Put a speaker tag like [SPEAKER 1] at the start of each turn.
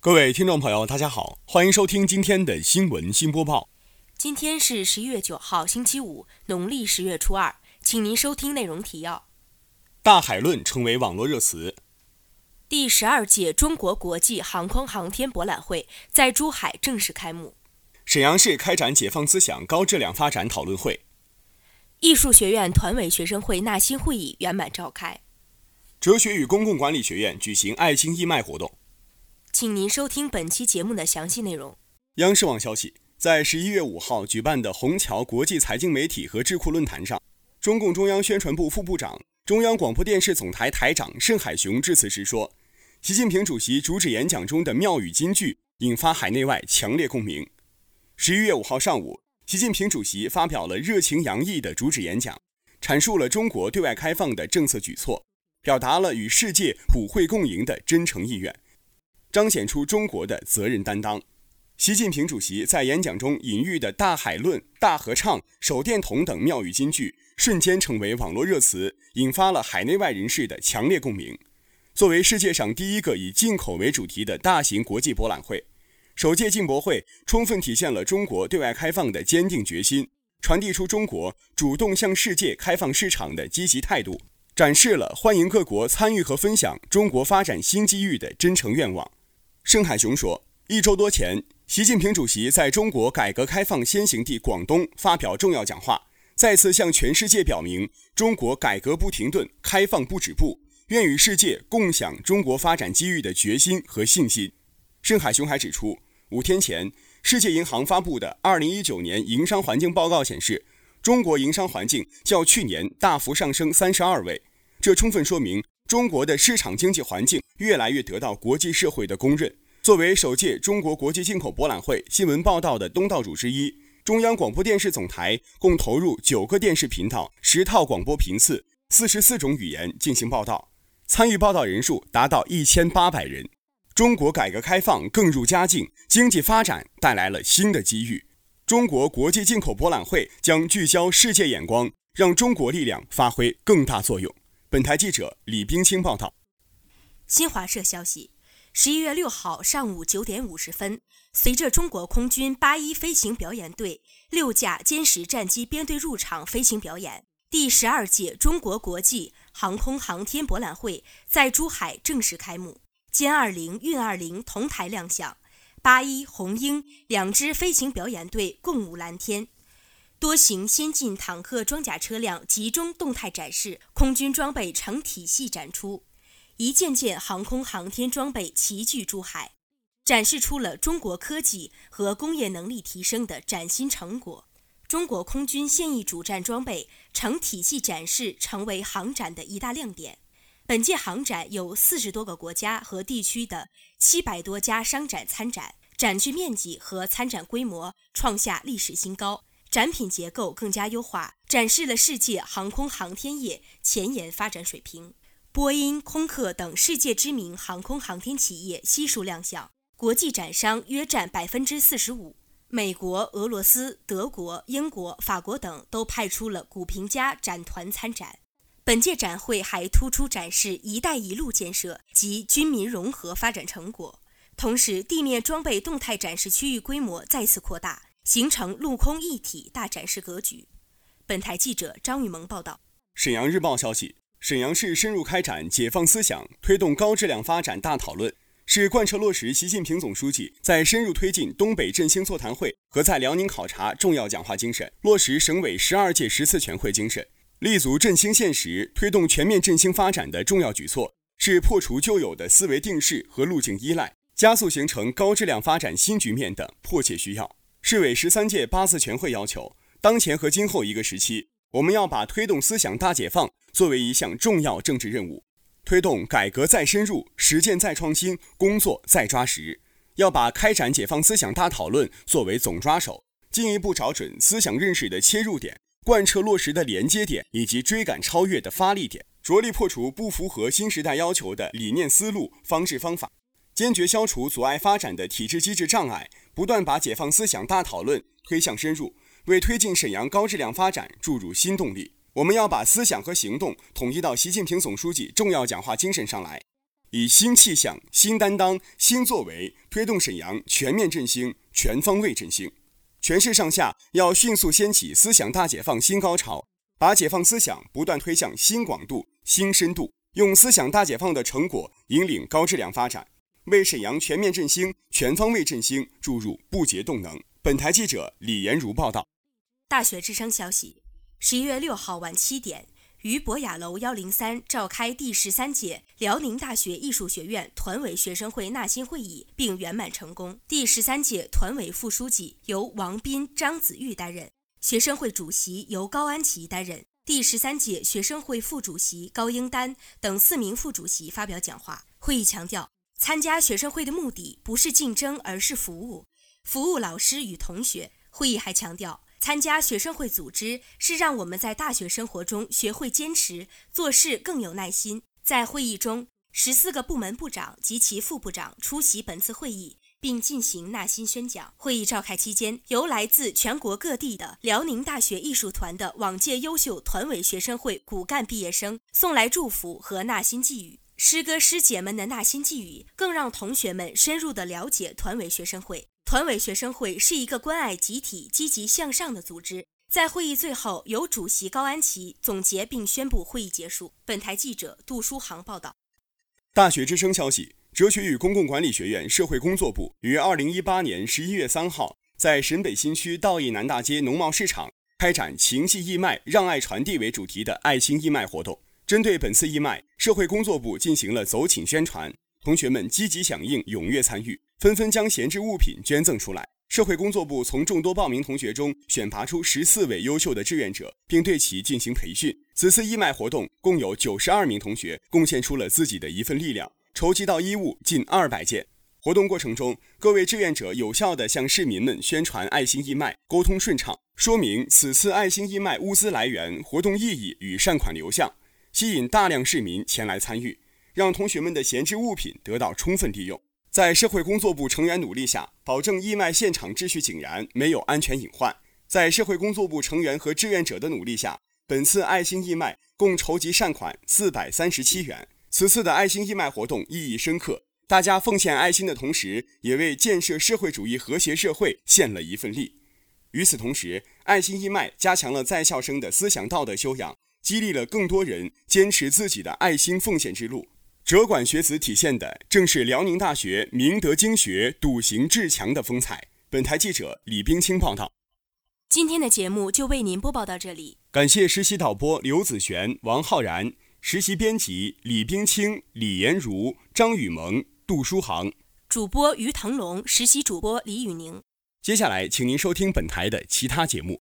[SPEAKER 1] 各位听众朋友，大家好，欢迎收听今天的新闻新播报。
[SPEAKER 2] 今天是十一月九号，星期五，农历十月初二，请您收听内容提要。
[SPEAKER 1] 大海论成为网络热词。
[SPEAKER 2] 第十二届中国国际航空航天博览会在珠海正式开幕。
[SPEAKER 1] 沈阳市开展解放思想、高质量发展讨论会。
[SPEAKER 2] 艺术学院团委学生会纳新会议圆满召开。
[SPEAKER 1] 哲学与公共管理学院举行爱心义卖活动。
[SPEAKER 2] 请您收听本期节目的详细内容。
[SPEAKER 1] 央视网消息，在十一月五号举办的虹桥国际财经媒体和智库论坛上，中共中央宣传部副部长、中央广播电视总台台长盛海雄致辞时说：“习近平主席主旨演讲中的妙语金句引发海内外强烈共鸣。”十一月五号上午，习近平主席发表了热情洋溢的主旨演讲，阐述了中国对外开放的政策举措，表达了与世界普惠共赢的真诚意愿。彰显出中国的责任担当。习近平主席在演讲中隐喻的大海论、大合唱、手电筒等妙语金句，瞬间成为网络热词，引发了海内外人士的强烈共鸣。作为世界上第一个以进口为主题的大型国际博览会，首届进博会充分体现了中国对外开放的坚定决心，传递出中国主动向世界开放市场的积极态度，展示了欢迎各国参与和分享中国发展新机遇的真诚愿望。盛海雄说，一周多前，习近平主席在中国改革开放先行地广东发表重要讲话，再次向全世界表明中国改革不停顿、开放不止步，愿与世界共享中国发展机遇的决心和信心。盛海雄还指出，五天前，世界银行发布的二零一九年营商环境报告显示，中国营商环境较去年大幅上升三十二位，这充分说明。中国的市场经济环境越来越得到国际社会的公认。作为首届中国国际进口博览会新闻报道的东道主之一，中央广播电视总台共投入九个电视频道、十套广播频次、四十四种语言进行报道，参与报道人数达到一千八百人。中国改革开放更入佳境，经济发展带来了新的机遇。中国国际进口博览会将聚焦世界眼光，让中国力量发挥更大作用。本台记者李冰清报道。
[SPEAKER 2] 新华社消息：十一月六号上午九点五十分，随着中国空军八一飞行表演队六架歼十战机编队入场飞行表演，第十二届中国国际航空航天博览会在珠海正式开幕。歼二零、运二零同台亮相，八一、红鹰两支飞行表演队共舞蓝天。多型先进坦克装甲车辆集中动态展示，空军装备成体系展出，一件件航空航天装备齐聚珠海，展示出了中国科技和工业能力提升的崭新成果。中国空军现役主战装备成体系展示成为航展的一大亮点。本届航展有四十多个国家和地区的七百多家商展参展，展区面积和参展规模创下历史新高。展品结构更加优化，展示了世界航空航天业前沿发展水平。波音、空客等世界知名航空航天企业悉数亮相，国际展商约占百分之四十五。美国、俄罗斯、德国、英国、法国等都派出了股评家展团参展。本届展会还突出展示“一带一路”建设及军民融合发展成果，同时地面装备动态展示区域规模再次扩大。形成陆空一体大展示格局。本台记者张雨萌报道。
[SPEAKER 1] 沈阳日报消息：沈阳市深入开展解放思想、推动高质量发展大讨论，是贯彻落实习近平总书记在深入推进东北振兴座谈会和在辽宁考察重要讲话精神，落实省委十二届十次全会精神，立足振兴现实、推动全面振兴发展的重要举措，是破除旧有的思维定势和路径依赖，加速形成高质量发展新局面的迫切需要。市委十三届八次全会要求，当前和今后一个时期，我们要把推动思想大解放作为一项重要政治任务，推动改革再深入、实践再创新工作再抓实，要把开展解放思想大讨论作为总抓手，进一步找准思想认识的切入点、贯彻落实的连接点以及追赶超越的发力点，着力破除不符合新时代要求的理念思路、方式方法，坚决消除阻碍发展的体制机制障碍。不断把解放思想大讨论推向深入，为推进沈阳高质量发展注入新动力。我们要把思想和行动统一到习近平总书记重要讲话精神上来，以新气象、新担当、新作为推动沈阳全面振兴、全方位振兴。全市上下要迅速掀起思想大解放新高潮，把解放思想不断推向新广度、新深度，用思想大解放的成果引领高质量发展，为沈阳全面振兴、全方位振兴注入不竭动能。本台记者李延如报道。
[SPEAKER 2] 大学之声消息：十一月六号晚七点。于博雅楼幺零三召开第十三届辽宁大学艺术学院团委学生会纳新会议，并圆满成功。第十三届团委副书记由王斌、张子玉担任，学生会主席由高安琪担任。第十三届学生会副主席高英丹等四名副主席发表讲话。会议强调，参加学生会的目的不是竞争，而是服务，服务老师与同学。会议还强调。参加学生会组织是让我们在大学生活中学会坚持做事，更有耐心。在会议中，十四个部门部长及其副部长出席本次会议，并进行纳新宣讲。会议召开期间，由来自全国各地的辽宁大学艺术团的往届优秀团委学生会骨干毕业生送来祝福和纳新寄语。师哥师姐们的纳新寄语，更让同学们深入地了解团委学生会。团委学生会是一个关爱集体、积极向上的组织。在会议最后，由主席高安琪总结并宣布会议结束。本台记者杜书航报道。
[SPEAKER 1] 大学之声消息：哲学与公共管理学院社会工作部于二零一八年十一月三号在沈北新区道义南大街农贸市场开展“情系义卖，让爱传递”为主题的爱心义卖活动。针对本次义卖，社会工作部进行了走请宣传，同学们积极响应，踊跃参与。纷纷将闲置物品捐赠出来。社会工作部从众多报名同学中选拔出十四位优秀的志愿者，并对其进行培训。此次义卖活动共有九十二名同学贡献出了自己的一份力量，筹集到衣物近二百件。活动过程中，各位志愿者有效地向市民们宣传爱心义卖，沟通顺畅，说明此次爱心义卖物资来源、活动意义与善款流向，吸引大量市民前来参与，让同学们的闲置物品得到充分利用。在社会工作部成员努力下，保证义卖现场秩序井然，没有安全隐患。在社会工作部成员和志愿者的努力下，本次爱心义卖共筹集善款四百三十七元。此次的爱心义卖活动意义深刻，大家奉献爱心的同时，也为建设社会主义和谐社会献了一份力。与此同时，爱心义卖加强了在校生的思想道德修养，激励了更多人坚持自己的爱心奉献之路。哲管学子体现的正是辽宁大学明德经学、笃行志强的风采。本台记者李冰清报道。
[SPEAKER 2] 今天的节目就为您播报到这里，
[SPEAKER 1] 感谢实习导播刘子璇、王浩然，实习编辑李冰清、李延如、张雨萌、杜书航，
[SPEAKER 2] 主播于腾龙，实习主播李雨宁。
[SPEAKER 1] 接下来，请您收听本台的其他节目。